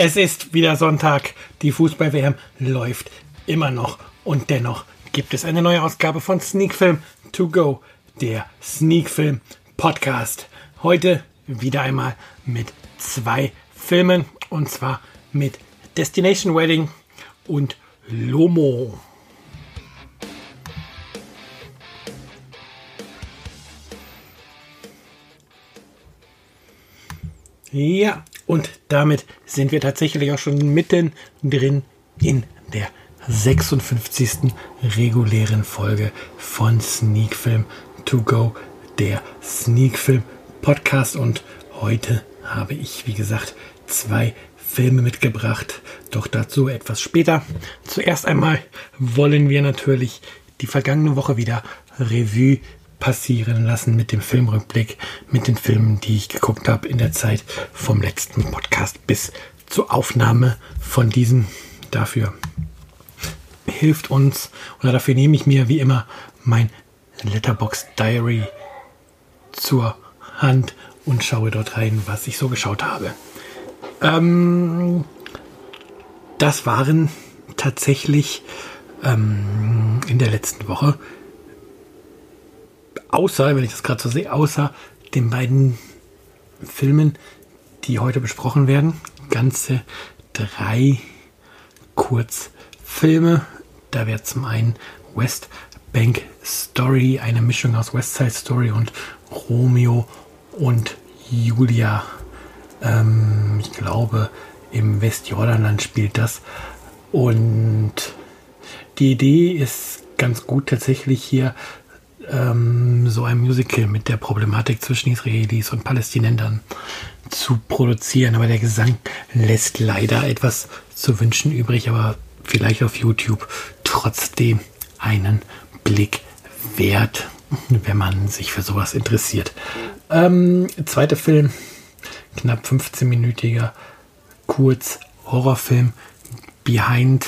Es ist wieder Sonntag. Die Fußball-WM läuft immer noch. Und dennoch gibt es eine neue Ausgabe von Sneak Film To Go, der Sneak Film Podcast. Heute wieder einmal mit zwei Filmen. Und zwar mit Destination Wedding und Lomo. Ja, und damit sind wir tatsächlich auch schon mitten drin in der 56. regulären Folge von Sneak Film To Go, der Sneak Film Podcast. Und heute habe ich, wie gesagt, zwei Filme mitgebracht, doch dazu etwas später. Zuerst einmal wollen wir natürlich die vergangene Woche wieder Revue passieren lassen mit dem Filmrückblick, mit den Filmen, die ich geguckt habe in der Zeit vom letzten Podcast bis zur Aufnahme von diesem. Dafür hilft uns oder dafür nehme ich mir wie immer mein Letterbox Diary zur Hand und schaue dort rein, was ich so geschaut habe. Ähm, das waren tatsächlich ähm, in der letzten Woche außer, wenn ich das gerade so sehe, außer den beiden Filmen, die heute besprochen werden, ganze drei Kurzfilme. Da wäre zum einen West Bank Story, eine Mischung aus West Side Story und Romeo und Julia. Ähm, ich glaube, im Westjordanland spielt das. Und die Idee ist ganz gut tatsächlich hier ähm, so ein Musical mit der Problematik zwischen Israelis und Palästinensern zu produzieren. Aber der Gesang lässt leider etwas zu wünschen übrig, aber vielleicht auf YouTube trotzdem einen Blick wert, wenn man sich für sowas interessiert. Ähm, zweiter Film, knapp 15-minütiger Kurz Horrorfilm Behind,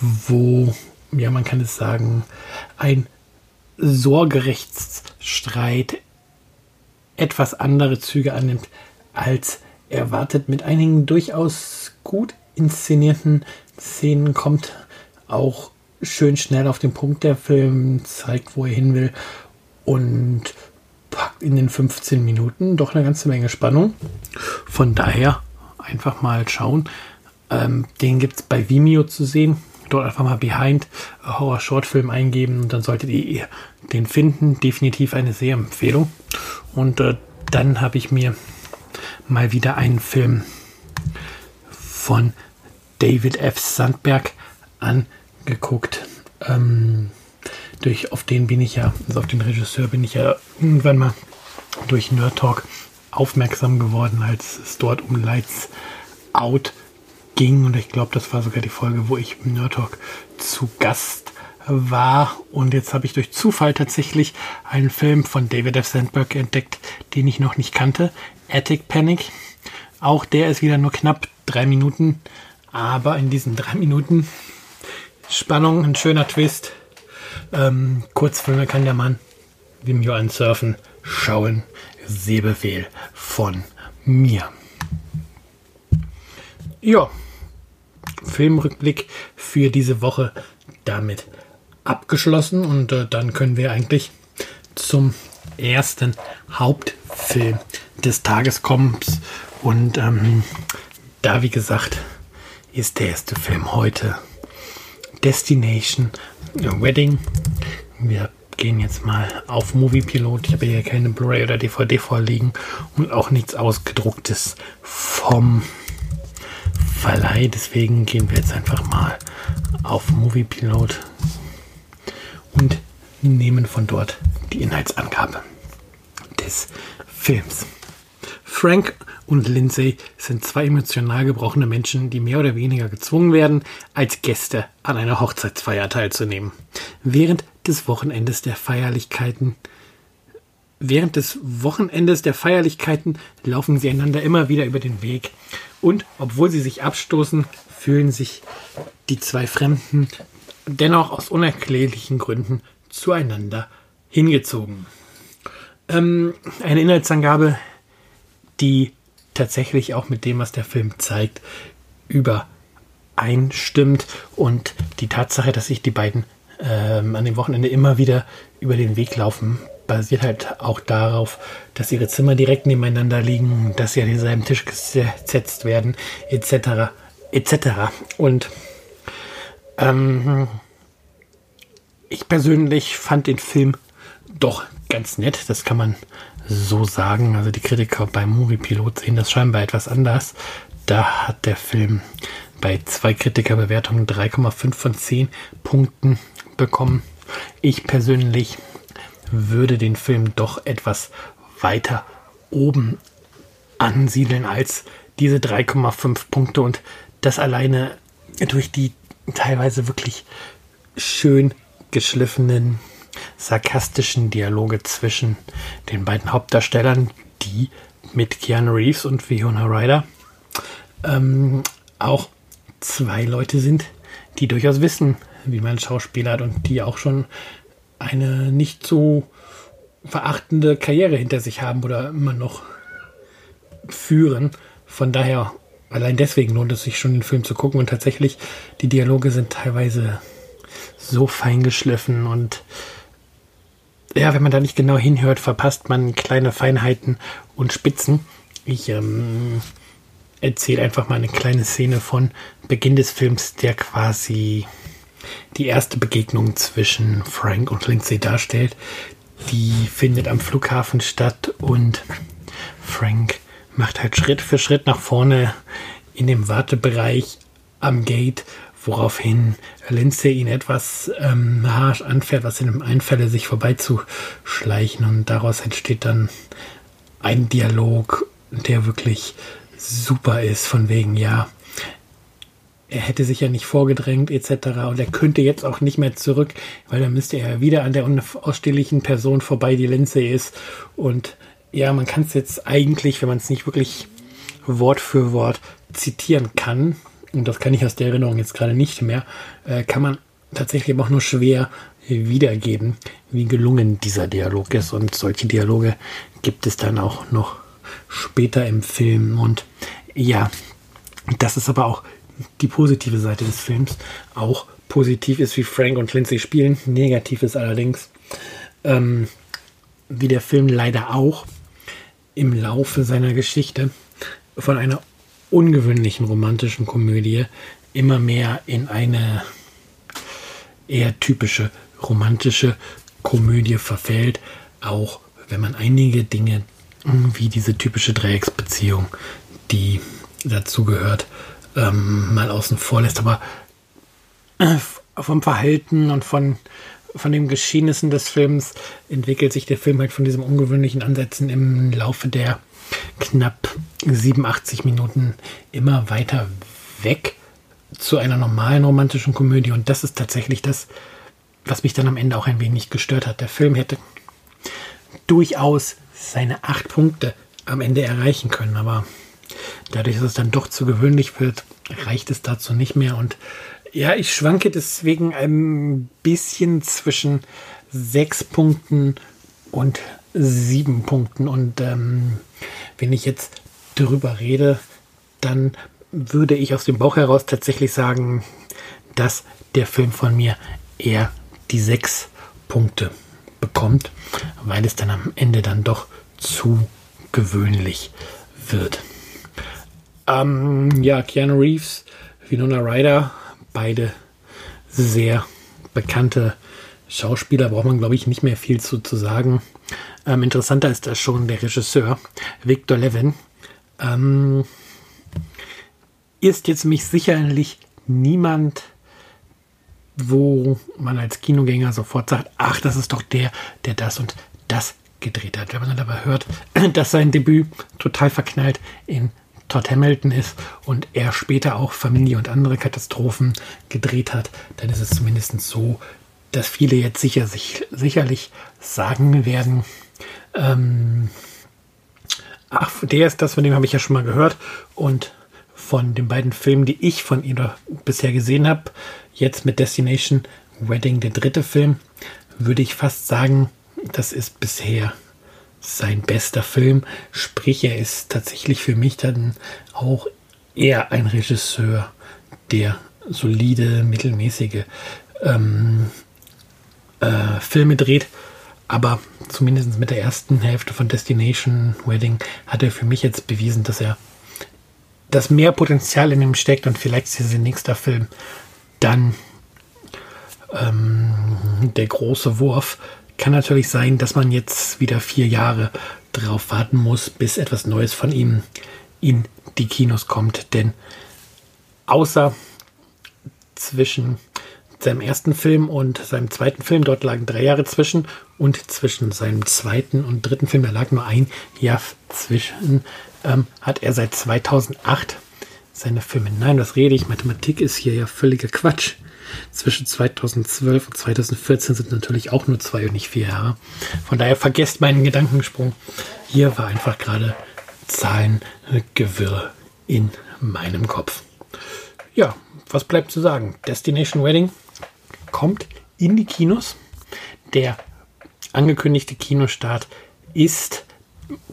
wo, ja, man kann es sagen, ein Sorgerechtsstreit etwas andere Züge annimmt als erwartet. Mit einigen durchaus gut inszenierten Szenen kommt auch schön schnell auf den Punkt der Film, zeigt, wo er hin will und packt in den 15 Minuten doch eine ganze Menge Spannung. Von daher einfach mal schauen. Ähm, den gibt es bei Vimeo zu sehen dort einfach mal Behind Horror Shortfilm eingeben und dann solltet ihr den finden. Definitiv eine sehr Empfehlung. Und äh, dann habe ich mir mal wieder einen Film von David F. Sandberg angeguckt. Ähm, durch, auf den bin ich ja, also auf den Regisseur bin ich ja irgendwann mal durch Nerd Talk aufmerksam geworden, als es dort um Lights Out ging. Und ich glaube, das war sogar die Folge, wo ich im Nerd Talk zu Gast war. Und jetzt habe ich durch Zufall tatsächlich einen Film von David F. Sandberg entdeckt, den ich noch nicht kannte. Attic Panic. Auch der ist wieder nur knapp drei Minuten. Aber in diesen drei Minuten Spannung, ein schöner Twist. Ähm, Kurzfilme kann der Mann Vimeo ansurfen, schauen. Sehbefehl von mir. Ja, Filmrückblick für diese Woche damit abgeschlossen und äh, dann können wir eigentlich zum ersten Hauptfilm des Tages kommen. Und ähm, da, wie gesagt, ist der erste Film heute Destination Wedding. Wir gehen jetzt mal auf Movie Pilot. Ich habe hier keine Blu-ray oder DVD vorliegen und auch nichts ausgedrucktes vom Verleih. Deswegen gehen wir jetzt einfach mal auf Movie Pilot und nehmen von dort die Inhaltsangabe des Films. Frank und Lindsay sind zwei emotional gebrochene Menschen, die mehr oder weniger gezwungen werden, als Gäste an einer Hochzeitsfeier teilzunehmen. Während des Wochenendes der Feierlichkeiten Während des Wochenendes der Feierlichkeiten laufen sie einander immer wieder über den Weg und obwohl sie sich abstoßen, fühlen sich die zwei Fremden dennoch aus unerklärlichen Gründen zueinander hingezogen. Ähm, eine Inhaltsangabe, die tatsächlich auch mit dem, was der Film zeigt, übereinstimmt und die Tatsache, dass sich die beiden ähm, an dem Wochenende immer wieder über den Weg laufen, basiert halt auch darauf, dass ihre Zimmer direkt nebeneinander liegen, dass sie an denselben Tisch gesetzt werden, etc. etc. Und ähm, ich persönlich fand den Film doch ganz nett, das kann man so sagen. Also die Kritiker beim Movie Pilot sehen das scheinbar etwas anders. Da hat der Film bei zwei Kritikerbewertungen 3,5 von 10 Punkten bekommen. Ich persönlich würde den Film doch etwas weiter oben ansiedeln als diese 3,5 Punkte und das alleine durch die teilweise wirklich schön geschliffenen, sarkastischen Dialoge zwischen den beiden Hauptdarstellern, die mit Keanu Reeves und Fiona Ryder ähm, auch zwei Leute sind, die durchaus wissen, wie man Schauspieler hat und die auch schon eine nicht so verachtende Karriere hinter sich haben oder immer noch führen. Von daher, allein deswegen lohnt es sich schon, den Film zu gucken. Und tatsächlich, die Dialoge sind teilweise so fein geschliffen und ja, wenn man da nicht genau hinhört, verpasst man kleine Feinheiten und Spitzen. Ich ähm, erzähle einfach mal eine kleine Szene von Beginn des Films, der quasi die erste Begegnung zwischen Frank und Lindsay darstellt. Die findet am Flughafen statt und Frank macht halt Schritt für Schritt nach vorne in dem Wartebereich am Gate, woraufhin Lindsay ihn etwas ähm, harsch anfährt, was ihm einfälle, sich vorbeizuschleichen. Und daraus entsteht dann ein Dialog, der wirklich super ist, von wegen, ja, er hätte sich ja nicht vorgedrängt etc. Und er könnte jetzt auch nicht mehr zurück, weil dann müsste er wieder an der unausstehlichen Person vorbei, die Lindsay ist. Und ja, man kann es jetzt eigentlich, wenn man es nicht wirklich Wort für Wort zitieren kann, und das kann ich aus der Erinnerung jetzt gerade nicht mehr, äh, kann man tatsächlich auch nur schwer wiedergeben, wie gelungen dieser Dialog ist. Und solche Dialoge gibt es dann auch noch später im Film. Und ja, das ist aber auch die positive Seite des Films auch positiv ist, wie Frank und Lindsay spielen. Negativ ist allerdings, ähm, wie der Film leider auch im Laufe seiner Geschichte von einer ungewöhnlichen romantischen Komödie immer mehr in eine eher typische romantische Komödie verfällt, auch wenn man einige Dinge wie diese typische Dreiecksbeziehung, die dazu gehört, ähm, mal außen vor lässt. Aber äh, vom Verhalten und von, von den Geschehnissen des Films entwickelt sich der Film halt von diesen ungewöhnlichen Ansätzen im Laufe der knapp 87 Minuten immer weiter weg zu einer normalen romantischen Komödie. Und das ist tatsächlich das, was mich dann am Ende auch ein wenig gestört hat. Der Film hätte durchaus seine acht Punkte am Ende erreichen können, aber Dadurch, dass es dann doch zu gewöhnlich wird, reicht es dazu nicht mehr. Und ja, ich schwanke deswegen ein bisschen zwischen sechs Punkten und sieben Punkten. Und ähm, wenn ich jetzt darüber rede, dann würde ich aus dem Bauch heraus tatsächlich sagen, dass der Film von mir eher die sechs Punkte bekommt, weil es dann am Ende dann doch zu gewöhnlich wird. Ähm, ja, Keanu Reeves, Winona Ryder, beide sehr bekannte Schauspieler, braucht man, glaube ich, nicht mehr viel zu, zu sagen. Ähm, interessanter ist da schon der Regisseur, Victor Levin. Ähm, ist jetzt mich sicherlich niemand, wo man als Kinogänger sofort sagt, ach, das ist doch der, der das und das gedreht hat. Wenn man dann aber hört, dass sein Debüt total verknallt in Todd Hamilton ist und er später auch Familie und andere Katastrophen gedreht hat, dann ist es zumindest so, dass viele jetzt sicher, sich, sicherlich sagen werden, ähm, ach, der ist das, von dem habe ich ja schon mal gehört und von den beiden Filmen, die ich von ihr bisher gesehen habe, jetzt mit Destination Wedding, der dritte Film, würde ich fast sagen, das ist bisher sein bester Film. Sprich, er ist tatsächlich für mich dann auch eher ein Regisseur, der solide, mittelmäßige ähm, äh, Filme dreht. Aber zumindest mit der ersten Hälfte von Destination Wedding hat er für mich jetzt bewiesen, dass er dass mehr Potenzial in ihm steckt und vielleicht ist dieser nächste Film dann ähm, der große Wurf. Kann natürlich sein, dass man jetzt wieder vier Jahre drauf warten muss, bis etwas Neues von ihm in die Kinos kommt. Denn außer zwischen seinem ersten Film und seinem zweiten Film, dort lagen drei Jahre zwischen, und zwischen seinem zweiten und dritten Film, da lag nur ein Jahr zwischen, ähm, hat er seit 2008 seine Filme. Nein, was rede ich? Mathematik ist hier ja völliger Quatsch. Zwischen 2012 und 2014 sind natürlich auch nur zwei und nicht vier Jahre. Von daher vergesst meinen Gedankensprung. Hier war einfach gerade Zahlengewirr in meinem Kopf. Ja, was bleibt zu sagen? Destination Wedding kommt in die Kinos. Der angekündigte Kinostart ist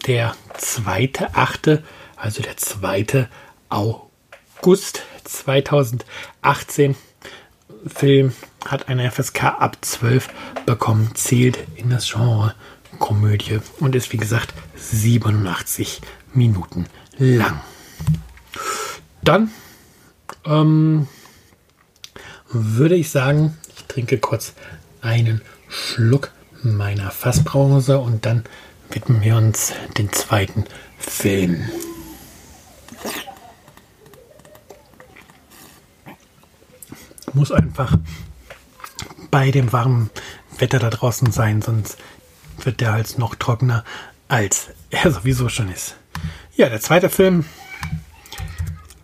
der zweite, achte, also der zweite August 2018. Film hat eine FSK ab 12 bekommen, zählt in das Genre Komödie und ist wie gesagt 87 Minuten lang. Dann ähm, würde ich sagen, ich trinke kurz einen Schluck meiner Fassbrause und dann widmen wir uns den zweiten Film. Muss einfach bei dem warmen Wetter da draußen sein, sonst wird der Hals noch trockener, als er sowieso schon ist. Ja, der zweite Film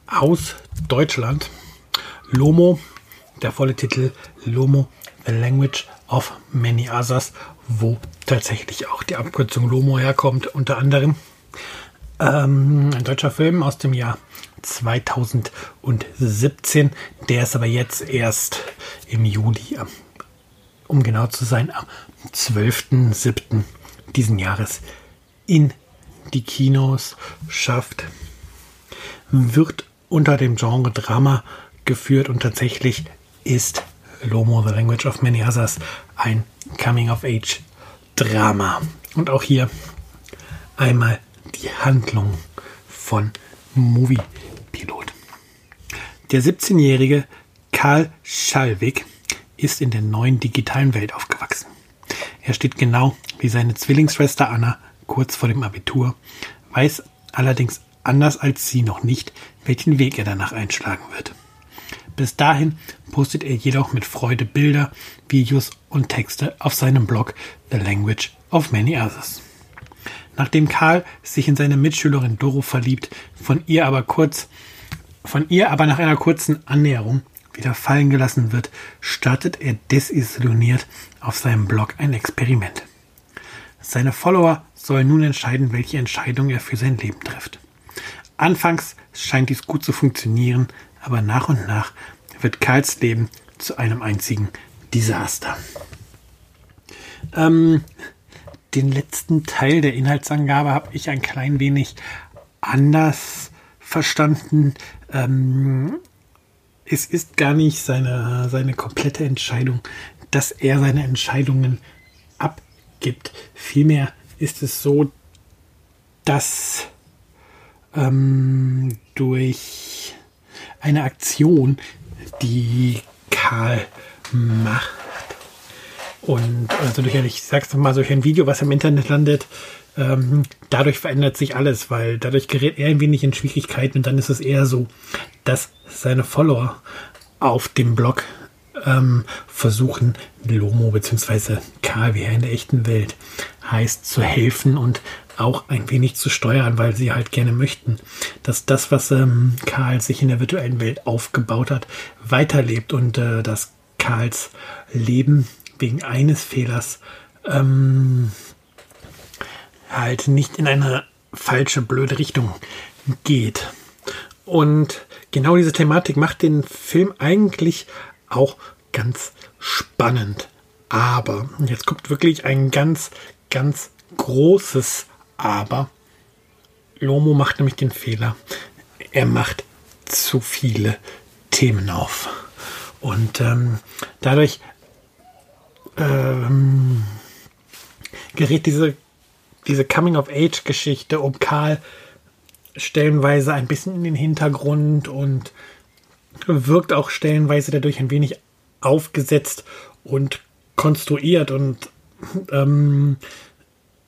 aus Deutschland. Lomo, der volle Titel Lomo, The Language of Many Others, wo tatsächlich auch die Abkürzung Lomo herkommt, unter anderem. Ähm, ein deutscher Film aus dem Jahr 2017. Der ist aber jetzt erst im Juli, um genau zu sein, am 12.07. diesen Jahres in die Kinos schafft. Wird unter dem Genre Drama geführt und tatsächlich ist Lomo, The Language of Many Others, ein Coming-of-Age-Drama. Und auch hier einmal die Handlung von Movie Pilot. Der 17-jährige Karl Schallwig ist in der neuen digitalen Welt aufgewachsen. Er steht genau wie seine Zwillingsschwester Anna kurz vor dem Abitur, weiß allerdings anders als sie noch nicht, welchen Weg er danach einschlagen wird. Bis dahin postet er jedoch mit Freude Bilder, Videos und Texte auf seinem Blog The Language of Many Others. Nachdem Karl sich in seine Mitschülerin Doro verliebt, von ihr aber kurz, von ihr aber nach einer kurzen Annäherung wieder fallen gelassen wird, startet er desillusioniert auf seinem Blog ein Experiment. Seine Follower sollen nun entscheiden, welche Entscheidung er für sein Leben trifft. Anfangs scheint dies gut zu funktionieren, aber nach und nach wird Karls Leben zu einem einzigen Desaster. Ähm, den letzten Teil der Inhaltsangabe habe ich ein klein wenig anders verstanden. Ähm, es ist gar nicht seine, seine komplette Entscheidung, dass er seine Entscheidungen abgibt. Vielmehr ist es so, dass ähm, durch eine Aktion, die Karl macht. Und also durch, ich sag's mal, durch ein Video, was im Internet landet, ähm, dadurch verändert sich alles, weil dadurch gerät er ein wenig in Schwierigkeiten und dann ist es eher so, dass seine Follower auf dem Blog ähm, versuchen, Lomo bzw. Er in der echten Welt heißt, zu helfen und auch ein wenig zu steuern, weil sie halt gerne möchten, dass das, was ähm, Karl sich in der virtuellen Welt aufgebaut hat, weiterlebt und äh, dass Karls Leben wegen eines Fehlers ähm, halt nicht in eine falsche, blöde Richtung geht. Und genau diese Thematik macht den Film eigentlich auch ganz spannend. Aber, jetzt kommt wirklich ein ganz, ganz großes Aber Lomo macht nämlich den Fehler. Er macht zu viele Themen auf. Und ähm, dadurch ähm, gerät diese, diese Coming-of-Age-Geschichte um Karl stellenweise ein bisschen in den Hintergrund und wirkt auch stellenweise dadurch ein wenig aufgesetzt und konstruiert. Und ähm,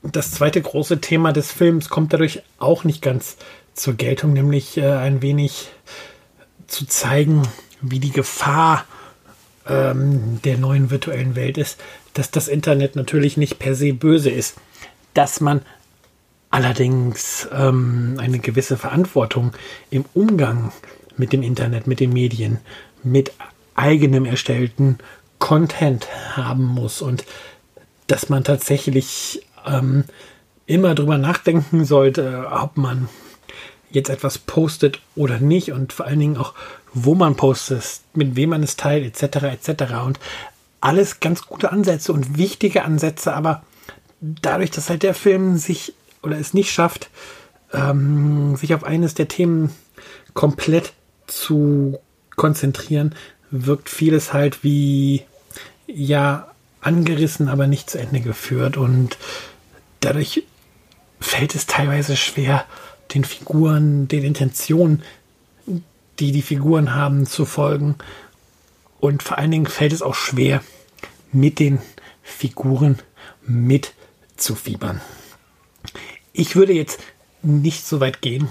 das zweite große Thema des Films kommt dadurch auch nicht ganz zur Geltung, nämlich äh, ein wenig zu zeigen, wie die Gefahr ähm, der neuen virtuellen Welt ist, dass das Internet natürlich nicht per se böse ist, dass man allerdings ähm, eine gewisse Verantwortung im Umgang mit dem Internet, mit den Medien, mit eigenem erstellten Content haben muss und dass man tatsächlich ähm, immer drüber nachdenken sollte, ob man jetzt etwas postet oder nicht und vor allen Dingen auch, wo man postet, mit wem man es teilt, etc. etc. Und alles ganz gute Ansätze und wichtige Ansätze, aber dadurch, dass halt der Film sich oder es nicht schafft, ähm, sich auf eines der Themen komplett zu konzentrieren, wirkt vieles halt wie ja angerissen, aber nicht zu Ende geführt und dadurch fällt es teilweise schwer, den Figuren, den Intentionen, die die Figuren haben, zu folgen. Und vor allen Dingen fällt es auch schwer, mit den Figuren mitzufiebern. Ich würde jetzt nicht so weit gehen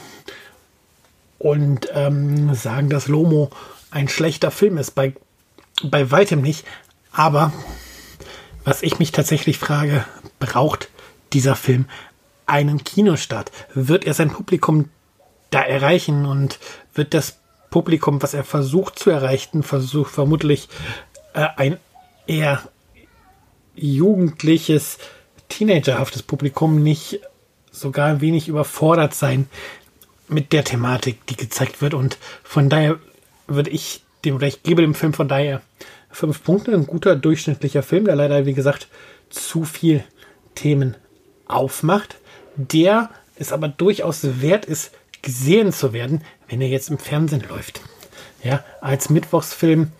und ähm, sagen, dass Lomo ein schlechter Film ist. Bei, bei weitem nicht. Aber was ich mich tatsächlich frage, braucht dieser Film einen Kinostart? Wird er sein Publikum da erreichen und wird das Publikum, was er versucht zu erreichen, versucht vermutlich äh, ein eher jugendliches, teenagerhaftes Publikum nicht sogar ein wenig überfordert sein mit der Thematik, die gezeigt wird. Und von daher würde ich dem, ich gebe dem Film von daher fünf Punkte. Ein guter durchschnittlicher Film, der leider, wie gesagt, zu viel Themen aufmacht der es aber durchaus wert ist, gesehen zu werden, wenn er jetzt im Fernsehen läuft. Ja, als Mittwochsfilm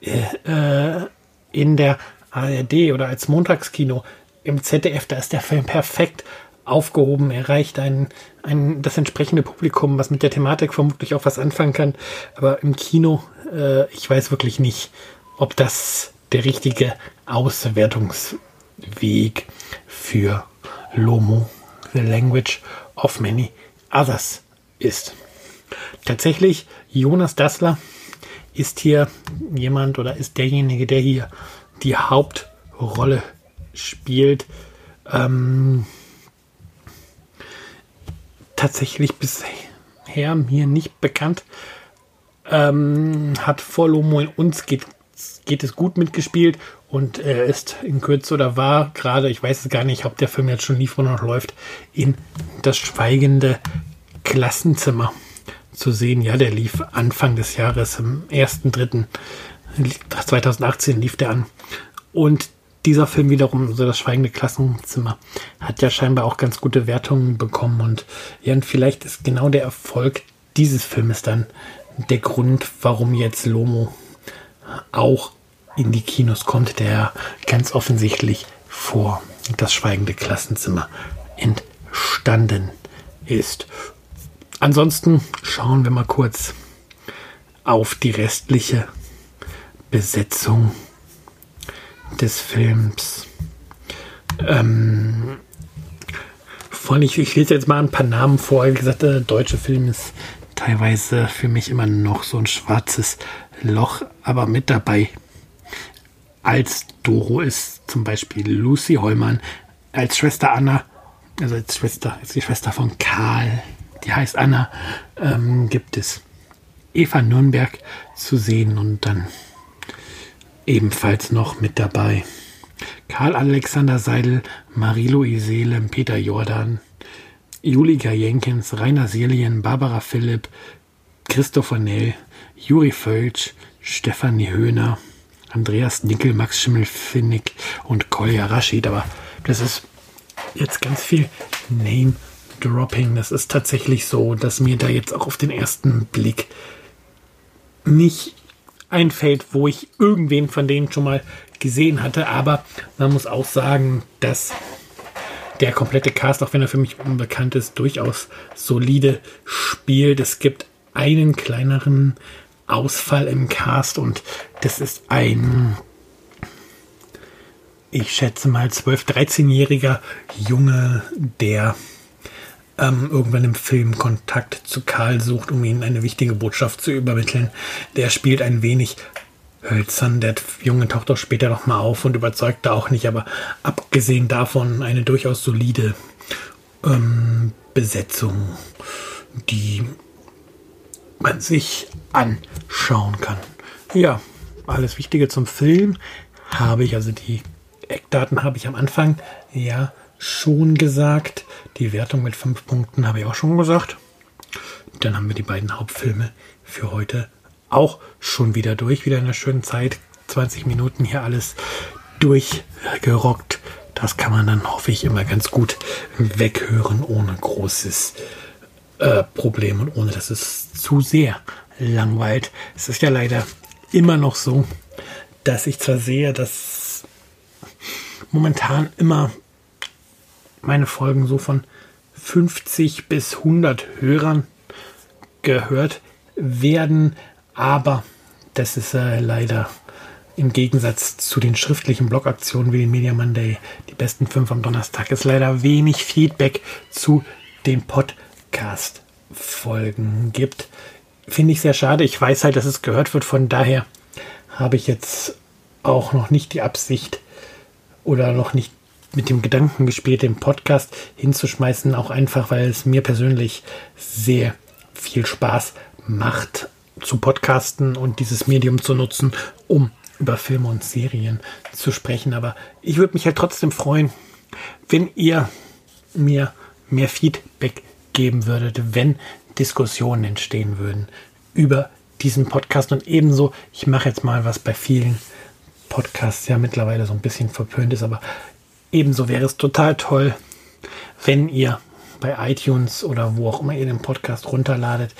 äh, äh in der ARD oder als Montagskino im ZDF, da ist der Film perfekt aufgehoben, erreicht ein, ein, das entsprechende Publikum, was mit der Thematik vermutlich auch was anfangen kann. Aber im Kino, äh, ich weiß wirklich nicht, ob das der richtige Auswertungsweg für Lomo the language of many others ist. Tatsächlich, Jonas Dassler ist hier jemand oder ist derjenige, der hier die Hauptrolle spielt. Ähm, tatsächlich bisher mir nicht bekannt. Ähm, hat vor Lomo in uns geht, geht es gut mitgespielt und er ist in Kürze oder war gerade, ich weiß es gar nicht, ob der Film jetzt schon lief oder noch läuft, in das schweigende Klassenzimmer zu sehen. Ja, der lief Anfang des Jahres, am 1.3.2018 lief der an. Und dieser Film wiederum, so also das schweigende Klassenzimmer, hat ja scheinbar auch ganz gute Wertungen bekommen. Und ja, vielleicht ist genau der Erfolg dieses Filmes dann der Grund, warum jetzt Lomo auch in die Kinos kommt, der ganz offensichtlich vor das schweigende Klassenzimmer entstanden ist. Ansonsten schauen wir mal kurz auf die restliche Besetzung des Films. Ähm, von ich, ich lese jetzt mal ein paar Namen vor. Wie gesagt, der deutsche Film ist teilweise für mich immer noch so ein schwarzes Loch, aber mit dabei. Als Doro ist zum Beispiel Lucy Heumann, als Schwester Anna, also als Schwester, als die Schwester von Karl, die heißt Anna, ähm, gibt es Eva Nürnberg zu sehen und dann ebenfalls noch mit dabei Karl Alexander Seidel, Marie-Louise Seelem, Peter Jordan, Julika Jenkins, Rainer Silien, Barbara Philipp, Christopher Nell, Juri Völsch, Stefanie Höhner, Andreas Nickel, Max Schimmelfinnig und Kolja Rashid. Aber das ist jetzt ganz viel Name dropping Das ist tatsächlich so, dass mir da jetzt auch auf den ersten Blick nicht einfällt, wo ich irgendwen von denen schon mal gesehen hatte. Aber man muss auch sagen, dass der komplette Cast, auch wenn er für mich unbekannt ist, durchaus solide spielt. Es gibt einen kleineren Ausfall im Cast und das ist ein, ich schätze mal, 12-, 13-jähriger Junge, der ähm, irgendwann im Film Kontakt zu Karl sucht, um ihm eine wichtige Botschaft zu übermitteln. Der spielt ein wenig hölzern. Der Junge taucht auch später noch mal auf und überzeugt da auch nicht, aber abgesehen davon eine durchaus solide ähm, Besetzung, die man sich anschauen kann. Ja, alles Wichtige zum Film habe ich, also die Eckdaten habe ich am Anfang ja schon gesagt. Die Wertung mit fünf Punkten habe ich auch schon gesagt. Dann haben wir die beiden Hauptfilme für heute auch schon wieder durch. Wieder in einer schönen Zeit. 20 Minuten hier alles durchgerockt. Das kann man dann, hoffe ich, immer ganz gut weghören, ohne großes äh, Problem und ohne dass es zu sehr langweilt. Es ist ja leider immer noch so, dass ich zwar sehe, dass momentan immer meine Folgen so von 50 bis 100 Hörern gehört werden, aber das ist äh, leider im Gegensatz zu den schriftlichen Blogaktionen wie den Media Monday, die besten fünf am Donnerstag, ist leider wenig Feedback zu den Podcast-Folgen gibt. Finde ich sehr schade. Ich weiß halt, dass es gehört wird. Von daher habe ich jetzt auch noch nicht die Absicht oder noch nicht mit dem Gedanken gespielt, den Podcast hinzuschmeißen. Auch einfach, weil es mir persönlich sehr viel Spaß macht zu podcasten und dieses Medium zu nutzen, um über Filme und Serien zu sprechen. Aber ich würde mich halt trotzdem freuen, wenn ihr mir mehr Feedback geben würdet, wenn Diskussionen entstehen würden über diesen Podcast. Und ebenso, ich mache jetzt mal was bei vielen Podcasts ja mittlerweile so ein bisschen verpönt ist, aber ebenso wäre es total toll, wenn ihr bei iTunes oder wo auch immer ihr den Podcast runterladet,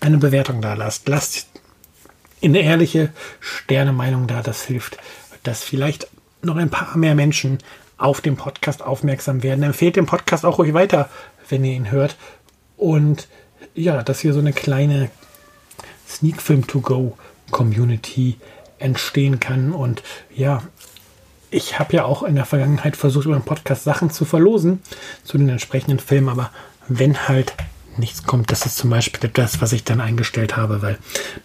eine Bewertung da lasst. Lasst eine ehrliche Sternemeinung da. Das hilft, dass vielleicht noch ein paar mehr Menschen auf den Podcast aufmerksam werden. Empfehlt den Podcast auch ruhig weiter, wenn ihr ihn hört. Und ja, dass hier so eine kleine Sneak Film to Go Community entstehen kann. Und ja, ich habe ja auch in der Vergangenheit versucht, über den Podcast Sachen zu verlosen zu den entsprechenden Filmen, aber wenn halt nichts kommt. Das ist zum Beispiel das, was ich dann eingestellt habe, weil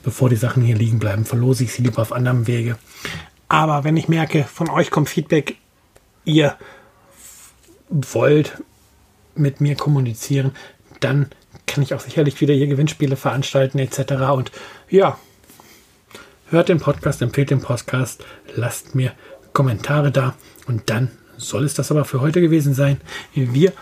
bevor die Sachen hier liegen bleiben, verlose ich sie lieber auf anderem Wege. Aber wenn ich merke, von euch kommt Feedback, ihr wollt mit mir kommunizieren, dann kann ich auch sicherlich wieder hier Gewinnspiele veranstalten etc. Und ja, hört den Podcast, empfehlt den Podcast, lasst mir Kommentare da und dann soll es das aber für heute gewesen sein. Wir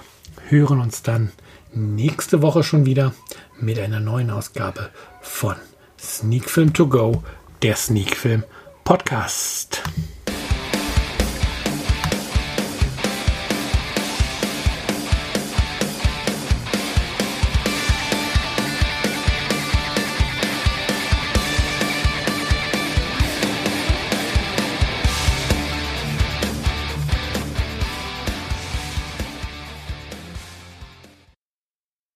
hören uns dann nächste Woche schon wieder mit einer neuen Ausgabe von Sneak Film To Go, der Sneak Film Podcast.